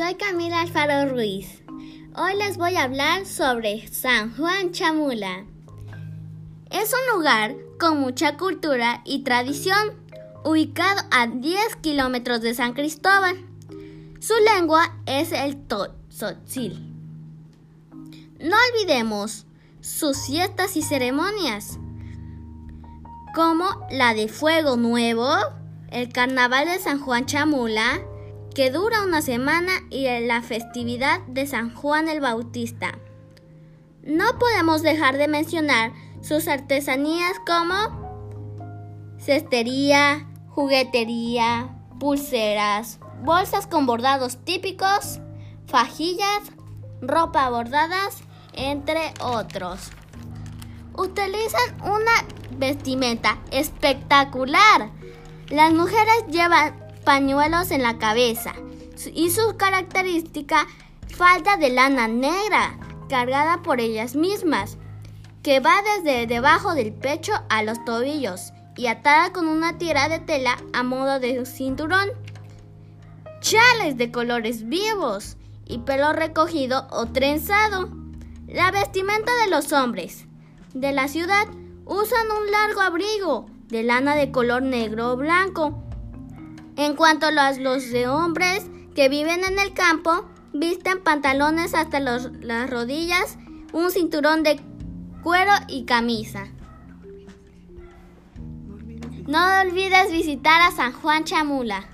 soy Camila Alfaro Ruiz. Hoy les voy a hablar sobre San Juan Chamula. Es un lugar con mucha cultura y tradición, ubicado a 10 kilómetros de San Cristóbal. Su lengua es el Tzotzil. No olvidemos sus fiestas y ceremonias, como la de Fuego Nuevo, el Carnaval de San Juan Chamula, que dura una semana, y la festividad de San Juan el Bautista. No podemos dejar de mencionar sus artesanías como cestería, juguetería, pulseras, bolsas con bordados típicos, fajillas, ropa bordadas, entre otros. Utilizan una vestimenta espectacular. Las mujeres llevan pañuelos en la cabeza y su característica falda de lana negra cargada por ellas mismas, que va desde debajo del pecho a los tobillos y atada con una tira de tela a modo de cinturón. Chales de colores vivos y pelo recogido o trenzado. La vestimenta de los hombres de la ciudad usan un largo abrigo de lana de color negro o blanco. En cuanto a los, de hombres que viven en el campo, visten pantalones hasta las rodillas, un cinturón de cuero y camisa. No olvides visitar a San Juan Chamula.